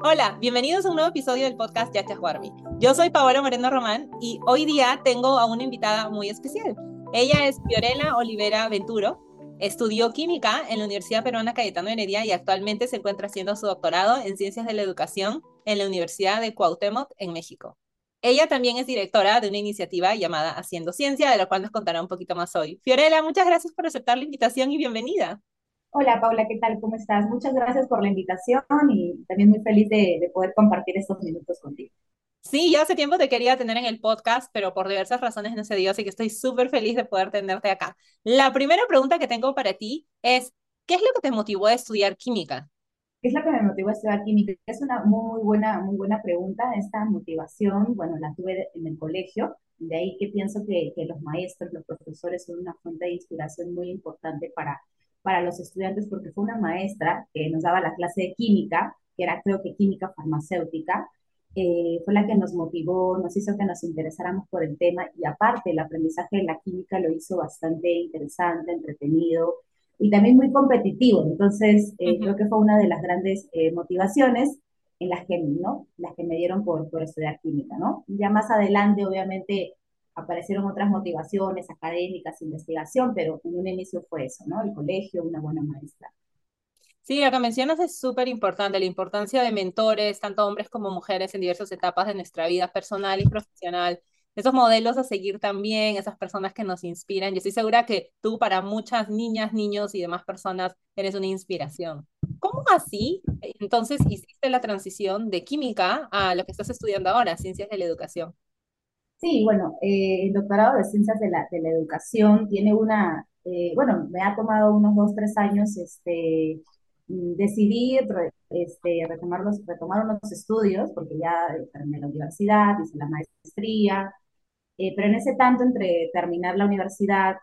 Hola, bienvenidos a un nuevo episodio del podcast Yacha Juarmi. Yo soy Paola Moreno Román y hoy día tengo a una invitada muy especial. Ella es Fiorella Olivera Venturo. Estudió química en la Universidad Peruana Cayetano Heredia y actualmente se encuentra haciendo su doctorado en Ciencias de la Educación en la Universidad de Cuauhtémoc en México. Ella también es directora de una iniciativa llamada Haciendo Ciencia, de la cual nos contará un poquito más hoy. Fiorella, muchas gracias por aceptar la invitación y bienvenida. Hola Paula, ¿qué tal? ¿Cómo estás? Muchas gracias por la invitación y también muy feliz de, de, poder compartir estos minutos contigo. Sí, yo hace tiempo te quería tener en el podcast, pero por diversas razones no se dio, así que estoy súper feliz de poder tenerte acá. La primera pregunta que tengo para ti es, ¿qué es lo que te motivó a estudiar química? ¿Qué es lo que me motivó a estudiar química? Es una muy buena, muy buena pregunta. Esta motivación, bueno, la tuve en el colegio, de ahí que pienso que, que los maestros, los profesores son una fuente de inspiración muy importante para para los estudiantes porque fue una maestra que nos daba la clase de química, que era creo que química farmacéutica, eh, fue la que nos motivó, nos hizo que nos interesáramos por el tema y aparte el aprendizaje de la química lo hizo bastante interesante, entretenido y también muy competitivo. Entonces, eh, uh -huh. creo que fue una de las grandes eh, motivaciones en las que, ¿no? las que me dieron por, por estudiar química. ¿no? Ya más adelante, obviamente, aparecieron otras motivaciones académicas, investigación, pero en un inicio fue eso, ¿no? El colegio, una buena maestra. Sí, lo que mencionas es súper importante, la importancia de mentores, tanto hombres como mujeres, en diversas etapas de nuestra vida personal y profesional. Esos modelos a seguir también, esas personas que nos inspiran. Yo estoy segura que tú para muchas niñas, niños y demás personas eres una inspiración. ¿Cómo así entonces hiciste la transición de química a lo que estás estudiando ahora, ciencias de la educación? Sí, bueno, eh, el doctorado de Ciencias de la, de la Educación tiene una, eh, bueno, me ha tomado unos dos, tres años este, decidir este, retomar, los, retomar unos estudios, porque ya terminé la universidad, hice la maestría, eh, pero en ese tanto entre terminar la universidad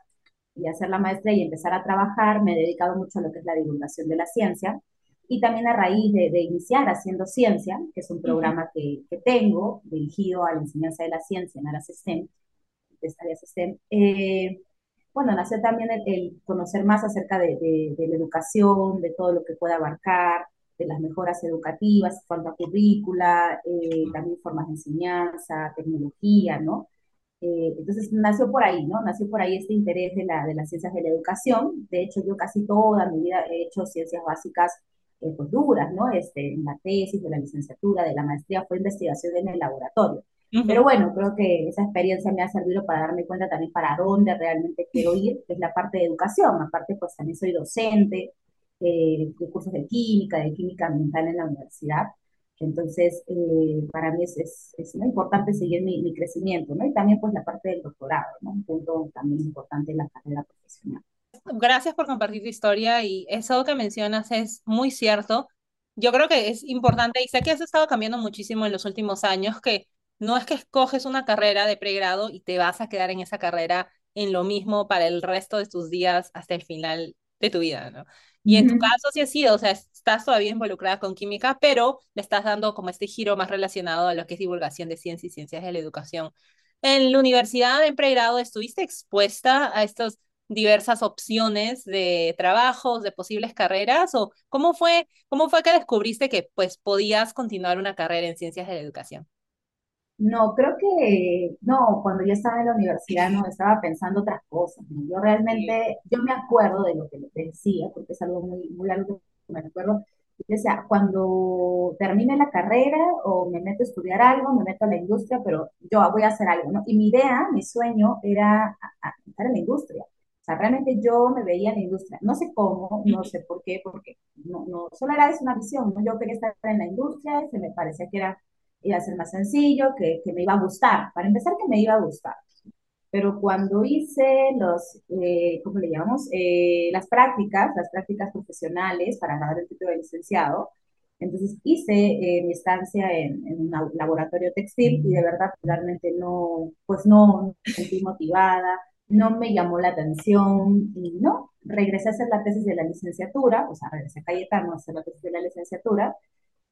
y hacer la maestría y empezar a trabajar, me he dedicado mucho a lo que es la divulgación de la ciencia y también a raíz de, de, iniciar Haciendo Ciencia, que es un programa que, que, tengo dirigido a la enseñanza de la ciencia en áreas STEM, de áreas STEM, eh, bueno, nació también el, el, conocer más acerca de, de, de, la educación, de todo lo que puede abarcar, de las mejoras educativas, cuanto a currícula, eh, también formas de enseñanza, tecnología, ¿no? Eh, entonces nació por ahí, ¿no? Nació por ahí este interés de, la, de las ciencias de la educación. De hecho, yo casi toda mi vida he hecho ciencias básicas eh, pues duras, ¿no? Este, en la tesis, de la licenciatura, de la maestría, fue investigación en el laboratorio. Uh -huh. Pero bueno, creo que esa experiencia me ha servido para darme cuenta también para dónde realmente quiero ir, que es la parte de educación. Aparte, pues también soy docente eh, de cursos de química, de química ambiental en la universidad. Entonces, eh, para mí es, es, es muy importante seguir mi, mi, crecimiento, ¿no? Y también, pues, la parte del doctorado, ¿no? Un punto también importante en la carrera profesional gracias por compartir tu historia y eso que mencionas es muy cierto. Yo creo que es importante y sé que has estado cambiando muchísimo en los últimos años, que no es que escoges una carrera de pregrado y te vas a quedar en esa carrera en lo mismo para el resto de tus días hasta el final de tu vida, ¿no? Y en tu caso sí ha sido, o sea, estás todavía involucrada con química, pero le estás dando como este giro más relacionado a lo que es divulgación de ciencia y ciencias de la educación. En la universidad en pregrado estuviste expuesta a estos diversas opciones de trabajos, de posibles carreras, o cómo fue, cómo fue que descubriste que pues podías continuar una carrera en ciencias de la educación? No, creo que no, cuando yo estaba en la universidad no estaba pensando otras cosas. ¿no? Yo realmente, yo me acuerdo de lo que te decía, porque es algo muy, muy algo que me acuerdo. O sea, cuando termine la carrera o me meto a estudiar algo, me meto a la industria, pero yo voy a hacer algo, ¿no? Y mi idea, mi sueño era estar en la industria. O sea, realmente yo me veía en la industria. No sé cómo, no sé por qué, porque no, no, solo era eso una visión, ¿no? Yo quería estar en la industria, se me parecía que era, iba a ser más sencillo, que, que me iba a gustar. Para empezar, que me iba a gustar. Pero cuando hice los, eh, ¿cómo le llamamos? Eh, las prácticas, las prácticas profesionales para ganar el título de licenciado, entonces hice eh, mi estancia en, en, un laboratorio textil y de verdad realmente no, pues no me sentí motivada, no me llamó la atención y no, regresé a hacer la tesis de la licenciatura, o sea, regresé a Cayetano a hacer la tesis de la licenciatura,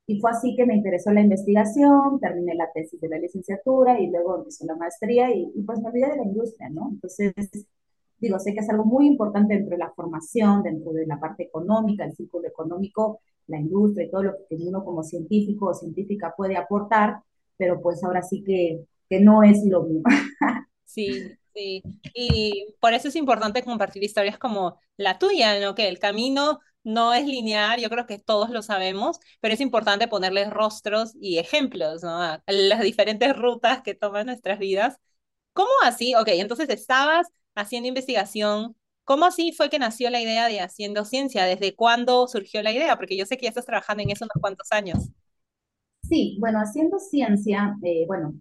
y fue así que me interesó la investigación, terminé la tesis de la licenciatura y luego empezó la maestría y, y pues me olvidé de la industria, ¿no? Entonces, digo, sé que es algo muy importante dentro de la formación, dentro de la parte económica, el círculo económico, la industria y todo lo que uno como científico o científica puede aportar, pero pues ahora sí que, que no es lo mismo. Sí, sí. Y por eso es importante compartir historias como la tuya, ¿no? Que el camino no es lineal, yo creo que todos lo sabemos, pero es importante ponerles rostros y ejemplos, ¿no? Las diferentes rutas que toman nuestras vidas. ¿Cómo así? Ok, entonces estabas haciendo investigación. ¿Cómo así fue que nació la idea de Haciendo Ciencia? ¿Desde cuándo surgió la idea? Porque yo sé que ya estás trabajando en eso unos cuantos años. Sí, bueno, Haciendo Ciencia, eh, bueno,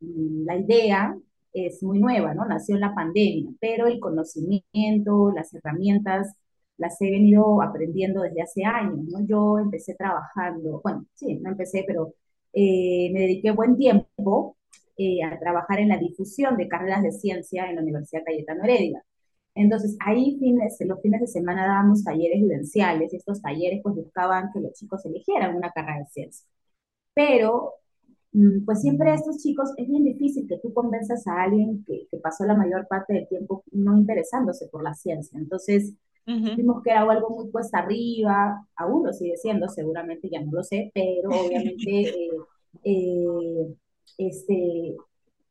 mm, la idea es muy nueva, ¿no? Nació en la pandemia, pero el conocimiento, las herramientas, las he venido aprendiendo desde hace años, ¿no? Yo empecé trabajando, bueno, sí, no empecé, pero eh, me dediqué buen tiempo eh, a trabajar en la difusión de carreras de ciencia en la Universidad Cayetano Heredia. Entonces, ahí fines, los fines de semana dábamos talleres vivenciales estos talleres pues buscaban que los chicos eligieran una carrera de ciencia. Pero pues siempre estos chicos es bien difícil que tú convenzas a alguien que, que pasó la mayor parte del tiempo no interesándose por la ciencia. Entonces, vimos que era algo muy puesta arriba, aún lo sigue siendo, seguramente ya no lo sé, pero obviamente, eh, eh, este,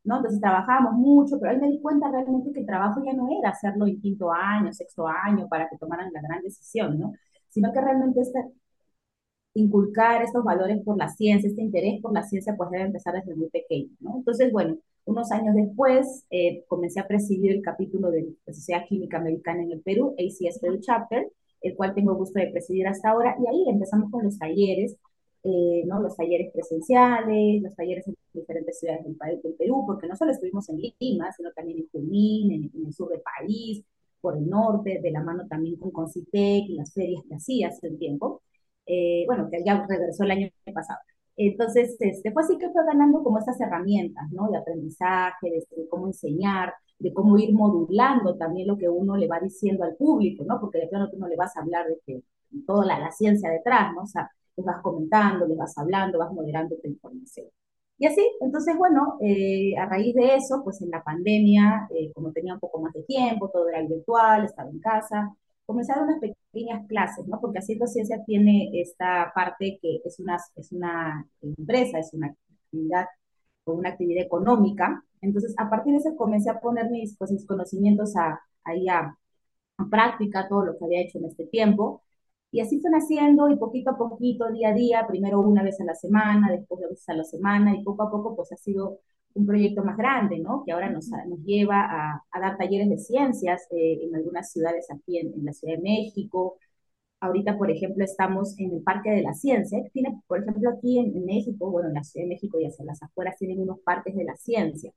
¿no? Entonces trabajábamos mucho, pero ahí me di cuenta realmente que el trabajo ya no era hacerlo en quinto año, sexto año, para que tomaran la gran decisión, ¿no? Sino que realmente esta, inculcar estos valores por la ciencia, este interés por la ciencia, pues debe empezar desde muy pequeño, ¿no? Entonces, bueno, unos años después eh, comencé a presidir el capítulo de la Sociedad Química Americana en el Perú, ACS Perú Chapter, el cual tengo gusto de presidir hasta ahora, y ahí empezamos con los talleres, eh, ¿no? Los talleres presenciales, los talleres en diferentes ciudades del, país, del Perú, porque no solo estuvimos en Lima, sino también en Junín, en, en el sur del país, por el norte, de la mano también con Concitec y las ferias que hacía hace un tiempo. Eh, bueno, que ya regresó el año pasado. Entonces, este, fue así que fue ganando como esas herramientas, ¿no? De aprendizaje, de, cómo enseñar, de cómo ir modulando también lo que uno le va diciendo al público, ¿no? Porque de plano tú no le vas a hablar de que toda la, la ciencia detrás, ¿no? O sea, les vas comentando, les vas hablando, vas moderando tu información. Y así, entonces, bueno, eh, a raíz de eso, pues en la pandemia, eh, como tenía un poco más de tiempo, todo era virtual, estaba en casa, dar unas pequeñas clases, ¿no? Porque Haciendo Ciencia tiene esta parte que es una, es una empresa, es una actividad o una actividad económica. Entonces, a partir de eso comencé a poner mis, pues, mis conocimientos ahí a, a, práctica, todo lo que había hecho en este tiempo. Y así fue naciendo y poquito a poquito, día a día, primero una vez a la semana, después dos veces a la semana y poco a poco pues ha sido un proyecto más grande, ¿no? Que ahora nos, nos lleva a, a, dar talleres de ciencias eh, en algunas ciudades aquí en, en, la Ciudad de México. Ahorita, por ejemplo, estamos en el Parque de la Ciencia, que tiene, por ejemplo, aquí en, en, México, bueno, en la Ciudad de México y hacia las afueras tienen unos parques de la ciencia.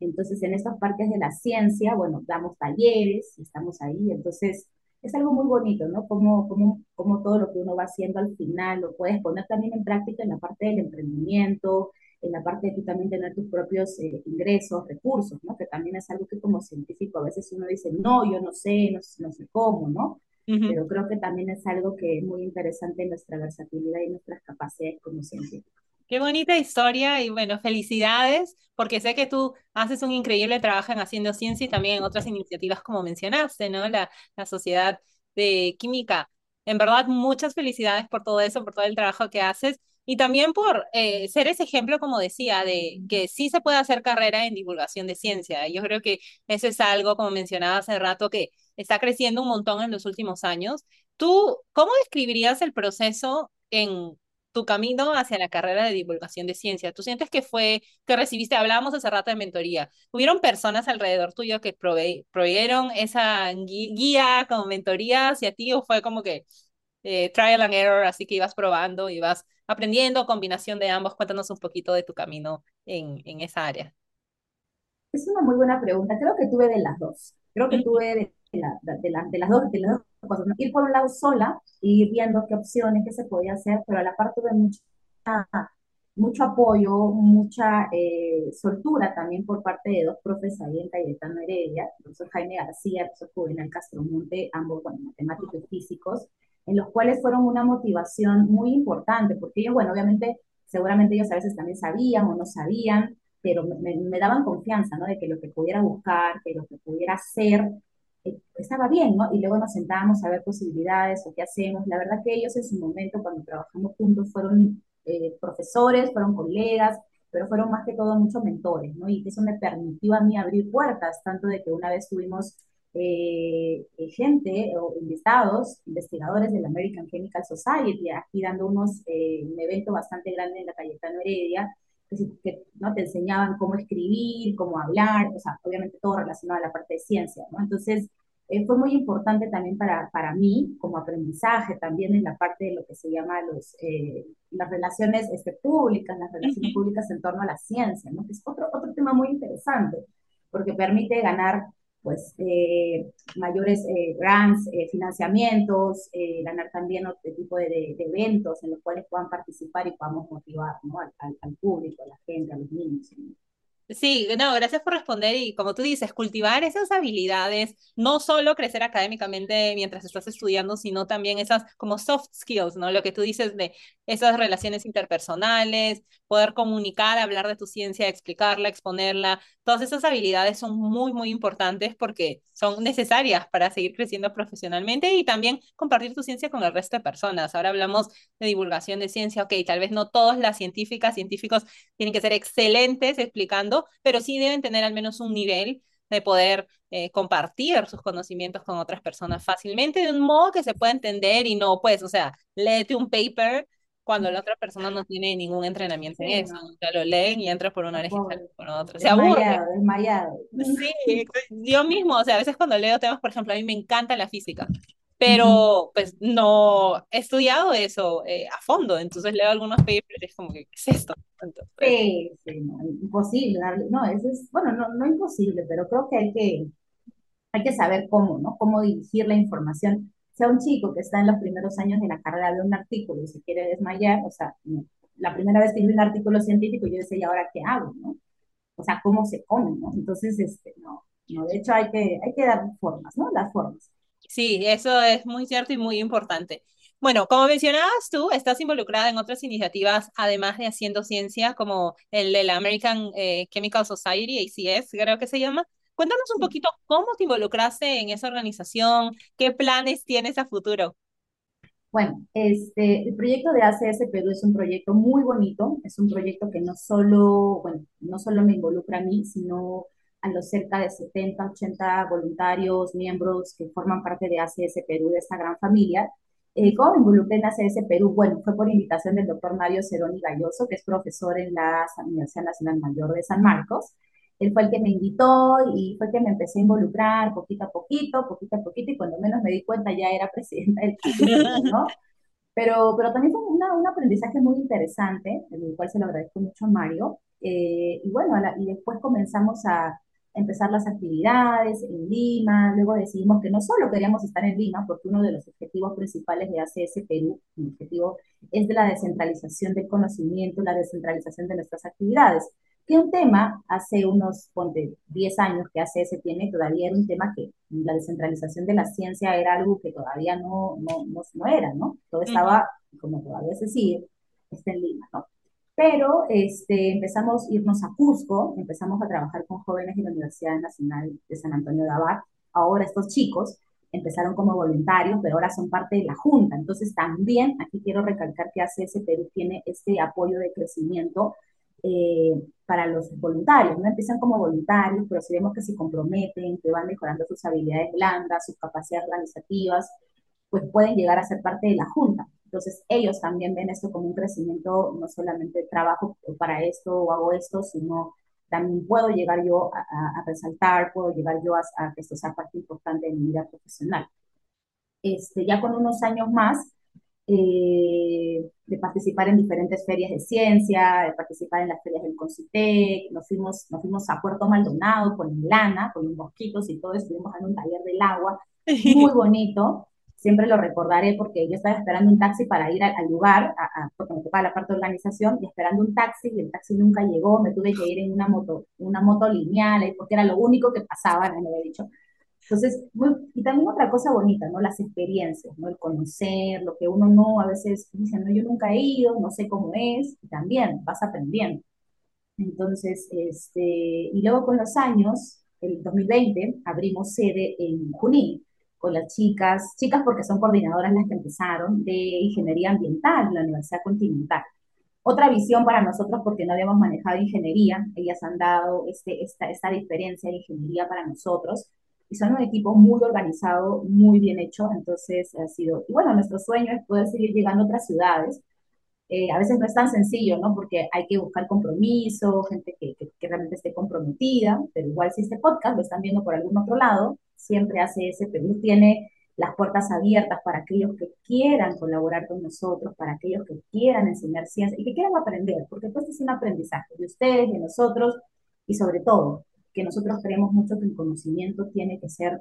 Entonces, en estos parques de la ciencia, bueno, damos talleres, estamos ahí, entonces es algo muy bonito, ¿no? Como, como, como todo lo que uno va haciendo al final lo puedes poner también en práctica en la parte del emprendimiento, en la parte de tú también tener tus propios eh, ingresos, recursos, ¿no? Que también es algo que como científico a veces uno dice, no, yo no sé, no, no sé cómo, ¿no? Uh -huh. Pero creo que también es algo que es muy interesante en nuestra versatilidad y nuestras capacidades como científicos. Qué bonita historia y bueno, felicidades, porque sé que tú haces un increíble trabajo en Haciendo Ciencia y también en otras iniciativas como mencionaste, ¿no? La, la Sociedad de Química. En verdad, muchas felicidades por todo eso, por todo el trabajo que haces y también por eh, ser ese ejemplo, como decía, de que sí se puede hacer carrera en divulgación de ciencia. Yo creo que eso es algo, como mencionaba hace rato, que está creciendo un montón en los últimos años. ¿Tú cómo describirías el proceso en tu camino hacia la carrera de divulgación de ciencia? ¿Tú sientes que fue, que recibiste, hablábamos hace rato de mentoría, ¿hubieron personas alrededor tuyo que proveyeron esa guía como mentoría hacia ti o fue como que eh, trial and error, así que ibas probando, ibas aprendiendo, combinación de ambos. Cuéntanos un poquito de tu camino en, en esa área. Es una muy buena pregunta. Creo que tuve de las dos. Creo que tuve de, la, de, la, de las, dos, de las dos cosas. Ir por un lado sola y ir viendo qué opciones, qué se podía hacer, pero a la par tuve mucha, mucho apoyo, mucha eh, soltura también por parte de dos profes ahí en Cayetano Heredia, el profesor Jaime García, el profesor Juvenal Castromonte, ambos, bueno, matemáticos y físicos, en los cuales fueron una motivación muy importante, porque ellos, bueno, obviamente, seguramente ellos a veces también sabían o no sabían, pero me, me daban confianza, ¿no? De que lo que pudiera buscar, que lo que pudiera hacer, eh, estaba bien, ¿no? Y luego nos sentábamos a ver posibilidades o qué hacemos. La verdad que ellos en su momento, cuando trabajamos juntos, fueron eh, profesores, fueron colegas, pero fueron más que todo muchos mentores, ¿no? Y eso me permitió a mí abrir puertas, tanto de que una vez tuvimos eh, gente o invitados, investigadores del American Chemical Society, aquí dando unos, eh, un evento bastante grande en la Cayetano Heredia, que, que, ¿no? te enseñaban cómo escribir, cómo hablar, o sea, obviamente todo relacionado a la parte de ciencia, ¿no? Entonces, eh, fue muy importante también para, para mí, como aprendizaje también en la parte de lo que se llama los, eh, las relaciones este, públicas, las relaciones públicas en torno a la ciencia, ¿no? que es otro, otro tema muy interesante, porque permite ganar pues eh, mayores eh, grants, eh, financiamientos, eh, ganar también otro tipo de, de, eventos en los cuales puedan participar y podamos motivar al, público, a la gente, a los niños. Sí, no, gracias por responder y como tú dices, cultivar esas habilidades, no solo crecer académicamente mientras estás estudiando, sino también esas como soft skills, ¿no? Lo que tú dices de esas relaciones interpersonales, poder comunicar, hablar de tu ciencia, explicarla, exponerla, todas esas habilidades son muy, muy importantes porque son necesarias para seguir creciendo profesionalmente y también compartir tu ciencia con el resto de personas. Ahora hablamos de divulgación de ciencia, ok, tal vez no todas las científicas, científicos tienen que ser excelentes explicando, pero sí deben tener al menos un nivel de poder eh, compartir sus conocimientos con otras personas fácilmente de un modo que se pueda entender y no, pues, o sea, léete un paper cuando la otra persona no tiene ningún entrenamiento en eso. O sea, lo leen y entras por una oreja y por otra. Se aburre. Desmayado. Sí, yo mismo, o sea, a veces cuando leo temas, por ejemplo, a mí me encanta la física, pero pues no he estudiado eso eh, a fondo, entonces leo algunos papers y es como que, ¿qué es esto? Entonces, sí, sí, no, imposible, no, eso es, bueno, no, no imposible, pero creo que hay que, hay que saber cómo, ¿no? Cómo dirigir la información sea un chico que está en los primeros años de la carrera de un artículo y se quiere desmayar, o sea, no, la primera vez que vi un artículo científico yo decía, ¿y ahora qué hago? ¿no? O sea, ¿cómo se come? ¿no? Entonces, este, no, no, de hecho hay que, hay que dar formas, ¿no? Las formas. Sí, eso es muy cierto y muy importante. Bueno, como mencionabas tú, estás involucrada en otras iniciativas, además de haciendo ciencia, como el de la American eh, Chemical Society, ACS, creo que se llama. Cuéntanos un poquito cómo te involucraste en esa organización, qué planes tienes a futuro. Bueno, este, el proyecto de ACS Perú es un proyecto muy bonito, es un proyecto que no solo, bueno, no solo me involucra a mí, sino a los cerca de 70, 80 voluntarios, miembros que forman parte de ACS Perú, de esta gran familia. Eh, ¿Cómo me involucré en ACS Perú? Bueno, fue por invitación del doctor Mario Ceroni Galloso, que es profesor en la Universidad Nacional Mayor de San Marcos él fue el que me invitó y fue el que me empecé a involucrar poquito a poquito, poquito a poquito, y cuando menos me di cuenta ya era presidenta del club, ¿no? Pero, pero también fue una, un aprendizaje muy interesante, el cual se lo agradezco mucho a Mario. Eh, y bueno, la, y después comenzamos a empezar las actividades en Lima, luego decidimos que no solo queríamos estar en Lima, porque uno de los objetivos principales de ACS Perú, el objetivo es de la descentralización del conocimiento, la descentralización de nuestras actividades que un tema hace unos, ponte, 10 años que ese tiene, todavía era un tema que la descentralización de la ciencia era algo que todavía no, no, no, no era, ¿no? Todo estaba, como todavía se sigue, está en Lima, ¿no? Pero este, empezamos a irnos a Cusco, empezamos a trabajar con jóvenes de la Universidad Nacional de San Antonio de Abad. Ahora estos chicos empezaron como voluntarios, pero ahora son parte de la Junta. Entonces también aquí quiero recalcar que ACS Perú tiene este apoyo de crecimiento eh, para los voluntarios, ¿no? Empiezan como voluntarios, pero si vemos que se comprometen, que van mejorando sus habilidades blandas, sus capacidades organizativas, pues pueden llegar a ser parte de la Junta. Entonces, ellos también ven esto como un crecimiento, no solamente trabajo para esto o hago esto, sino también puedo llegar yo a, a, a resaltar, puedo llegar yo a, a, que esto sea parte importante de mi vida profesional. Este, ya con unos años más, eh, de participar en diferentes ferias de ciencia, de participar en las ferias del Concitec, nos fuimos, nos fuimos a Puerto Maldonado con lana, con los mosquitos y todo, estuvimos en un taller del agua, muy bonito, siempre lo recordaré porque yo estaba esperando un taxi para ir al, lugar, a, porque me tocaba la parte de organización, y esperando un taxi, y el taxi nunca llegó, me tuve que ir en una moto, una moto lineal, porque era lo único que pasaba, me había dicho, entonces, muy, y también otra cosa bonita, ¿no? Las experiencias, ¿no? El conocer, lo que uno no, a veces dice, no, yo nunca he ido, no sé cómo es, y también vas aprendiendo. Entonces, este, y luego con los años, el 2020 abrimos sede en Junín con las chicas, chicas porque son coordinadoras las que empezaron, de Ingeniería Ambiental, la Universidad Continental. Otra visión para nosotros porque no habíamos manejado ingeniería, ellas han dado este, esta, esta diferencia de ingeniería para nosotros y son un equipo muy organizado, muy bien hecho, entonces ha sido, y bueno, nuestro sueño es poder seguir llegando a otras ciudades, eh, a veces no es tan sencillo, ¿no? Porque hay que buscar compromiso, gente que, que, que, realmente esté comprometida, pero igual si este podcast lo están viendo por algún otro lado, siempre hace ese Perú tiene las puertas abiertas para aquellos que quieran colaborar con nosotros, para aquellos que quieran enseñar ciencia y que quieran aprender, porque esto es un aprendizaje de ustedes, de nosotros y sobre todo que nosotros creemos mucho que el conocimiento tiene que ser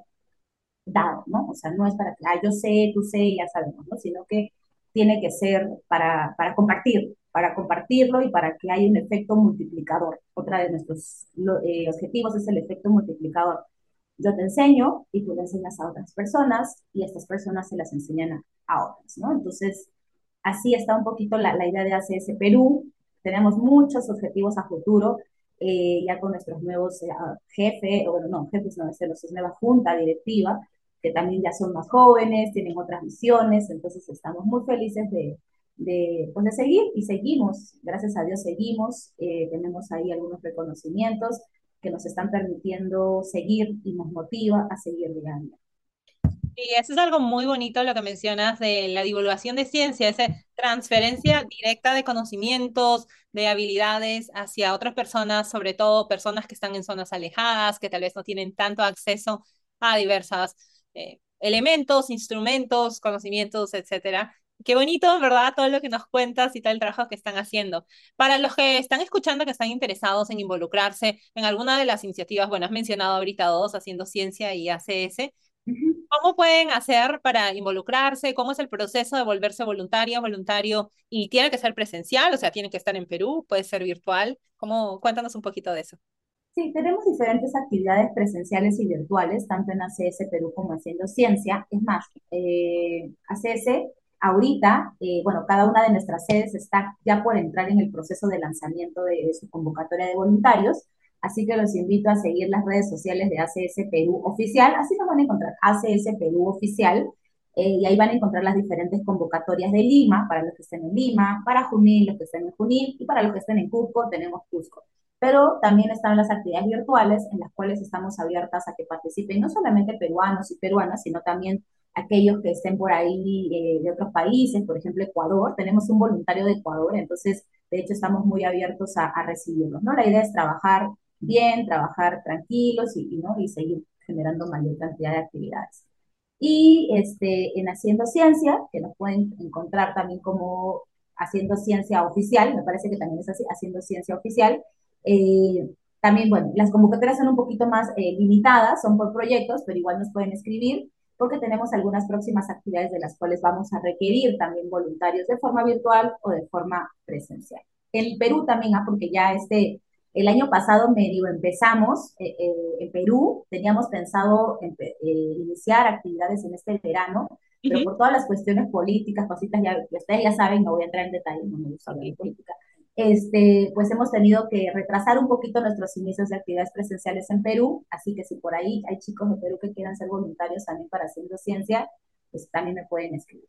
dado, ¿no? O sea, no es para que, ah, yo sé, tú sé, ya sabemos, ¿no? Sino que tiene que ser para, para compartir, para compartirlo y para que haya un efecto multiplicador. Otra de nuestros eh, objetivos es el efecto multiplicador. Yo te enseño y tú le enseñas a otras personas y estas personas se las enseñan a, otras, ¿no? Entonces, así está un poquito la, la idea de ACS Perú. Tenemos muchos objetivos a futuro, eh, ya con nuestros nuevos eh, jefes, o bueno, no, jefes no, es nuestra nueva junta directiva, que también ya son más jóvenes, tienen otras visiones, entonces estamos muy felices de, de, pues de seguir y seguimos, gracias a Dios seguimos, eh, tenemos ahí algunos reconocimientos que nos están permitiendo seguir y nos motiva a seguir llegando. Y eso es algo muy bonito lo que mencionas de la divulgación de ciencia, esa transferencia directa de conocimientos, de habilidades hacia otras personas, sobre todo personas que están en zonas alejadas, que tal vez no tienen tanto acceso a diversas eh, elementos, instrumentos, conocimientos, etcétera. Qué bonito, ¿verdad? Todo lo que nos cuentas y todo el trabajo que están haciendo. Para los que están escuchando, que están interesados en involucrarse en alguna de las iniciativas, bueno, has mencionado ahorita dos, Haciendo Ciencia y ACS, ¿cómo pueden hacer para involucrarse? ¿Cómo es el proceso de volverse voluntaria, voluntario? ¿Y tiene que ser presencial? O sea, tiene que estar en Perú, puede ser virtual. ¿Cómo? Cuéntanos un poquito de eso. Sí, tenemos diferentes actividades presenciales y virtuales, tanto en ACS Perú como Haciendo Ciencia. Es más, eh, ACS ahorita, eh, bueno, cada una de nuestras sedes está ya por entrar en el proceso de lanzamiento de, su convocatoria de voluntarios, así que los invito a seguir las redes sociales de ACS Perú Oficial, así nos van a encontrar ACS Perú Oficial, eh, y ahí van a encontrar las diferentes convocatorias de Lima, para los que estén en Lima, para Junín, los que estén en Junín, y para los que estén en Cusco, tenemos Cusco pero también están las actividades virtuales en las cuales estamos abiertas a que participen no solamente peruanos y peruanas, sino también aquellos que estén por ahí eh, de otros países, por ejemplo Ecuador, tenemos un voluntario de Ecuador, entonces de hecho estamos muy abiertos a, recibirlos, ¿no? La idea es trabajar bien, trabajar tranquilos y, ¿no? y seguir generando mayor cantidad de actividades. Y este, en Haciendo Ciencia, que nos pueden encontrar también como Haciendo Ciencia Oficial, me parece que también es así, Haciendo Ciencia Oficial, eh, también, bueno, las convocatorias son un poquito más eh, limitadas, son por proyectos, pero igual nos pueden escribir porque tenemos algunas próximas actividades de las cuales vamos a requerir también voluntarios de forma virtual o de forma presencial. En Perú también, ¿ah? porque ya este, el año pasado medio empezamos eh, en Perú, teníamos pensado iniciar actividades en este verano, pero por todas las cuestiones políticas, cositas ya, que ustedes ya saben, no voy a entrar en detalle, no me gusta hablar de política, este, pues hemos tenido que retrasar un poquito nuestros inicios de actividades presenciales en Perú, así que si por ahí hay chicos de Perú que quieran ser voluntarios también para Haciendo Ciencia, pues también me pueden escribir.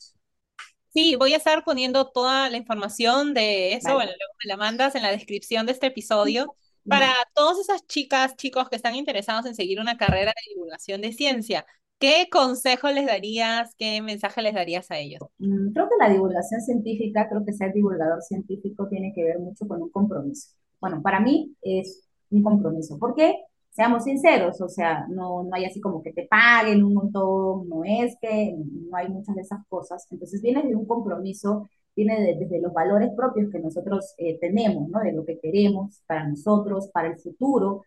Sí, voy a estar poniendo toda la información de eso, bueno, luego me la mandas en la descripción de este episodio, para todas esas chicas, chicos que están interesados en seguir una carrera de divulgación de ciencia. ¿Qué consejo les darías, qué mensaje les darías a ellos? Mm, creo que la divulgación científica, creo que ser divulgador científico tiene que ver mucho con un compromiso. Bueno, para mí es un compromiso. ¿Por qué? Seamos sinceros, o sea, no, no hay así como que te paguen un montón, no es que no hay muchas de esas cosas. Entonces viene de un compromiso, viene desde los valores propios que nosotros eh, tenemos, ¿no? De lo que queremos para nosotros, para el futuro,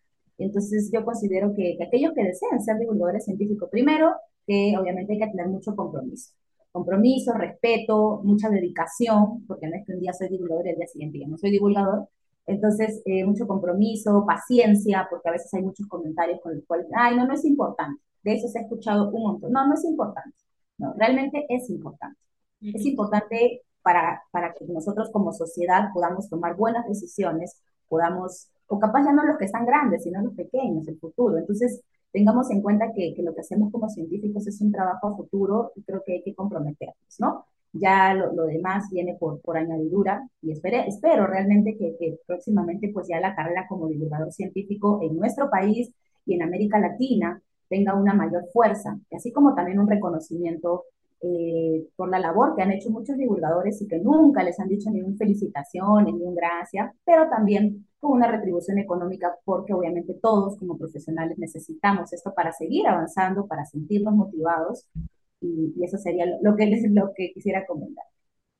entonces yo considero que, aquellos que desean ser divulgadores científicos, primero, que obviamente hay que tener mucho compromiso. Compromiso, respeto, mucha dedicación, porque no es que un día soy divulgador y el día siguiente ya no soy divulgador. Entonces, eh, mucho compromiso, paciencia, porque a veces hay muchos comentarios con los cuales, ay, no, no es importante. De eso se ha escuchado un montón. No, no es importante. No, realmente es importante. Es importante para, para que nosotros como sociedad podamos tomar buenas decisiones, podamos o capaz ya no los que están grandes, sino los pequeños, el futuro. Entonces, tengamos en cuenta que, que lo que hacemos como científicos es un trabajo a futuro y creo que hay que comprometernos, ¿no? Ya lo, lo, demás viene por, por añadidura y espere, espero realmente que, que, próximamente pues ya la carrera como divulgador científico en nuestro país y en América Latina tenga una mayor fuerza, así como también un reconocimiento eh, por la labor que han hecho muchos divulgadores y que nunca les han dicho ni un felicitación, ni un gracias, pero también con una retribución económica porque obviamente todos como profesionales necesitamos esto para seguir avanzando, para sentirnos motivados y, y eso sería lo que, les, lo que quisiera comentar.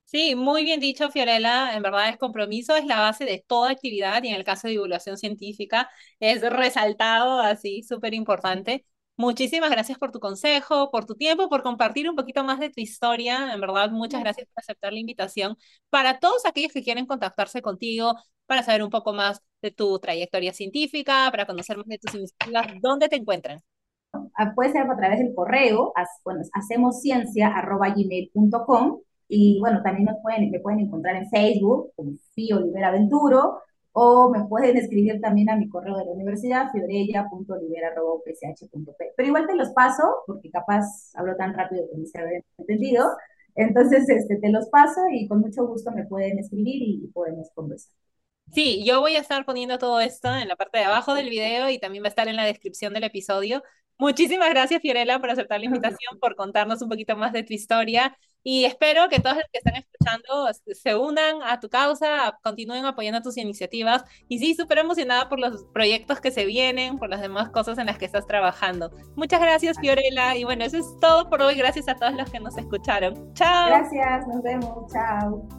Sí, muy bien dicho, Fiorella. En verdad, el compromiso es la base de toda actividad y en el caso de divulgación científica es resaltado así, súper importante. Muchísimas gracias por tu consejo, por tu tiempo, por compartir un poquito más de tu historia. En verdad, muchas gracias por aceptar la invitación. Para todos aquellos que quieren contactarse contigo, para saber un poco más de tu trayectoria científica, para conocer más de tus iniciativas, ¿dónde te encuentran? Ah, puede ser a través del correo, bueno, hacemos y bueno, también nos pueden, me pueden encontrar en Facebook como Fío Olivera Venturo o me pueden escribir también a mi correo de la universidad, fiorella.olivera.psh.p. Pero igual te los paso, porque capaz hablo tan rápido que no se había entendido. Entonces, este, te los paso y con mucho gusto me pueden escribir y, y podemos conversar. Sí, yo voy a estar poniendo todo esto en la parte de abajo del video y también va a estar en la descripción del episodio. Muchísimas gracias, Fiorella, por aceptar la invitación, por contarnos un poquito más de tu historia y espero que todos los que están escuchando se unan a tu causa, continúen apoyando tus iniciativas y sí, súper emocionada por los proyectos que se vienen, por las demás cosas en las que estás trabajando. Muchas gracias, Fiorella, y bueno, eso es todo por hoy. Gracias a todos los que nos escucharon. Chao. Gracias, nos vemos. Chao.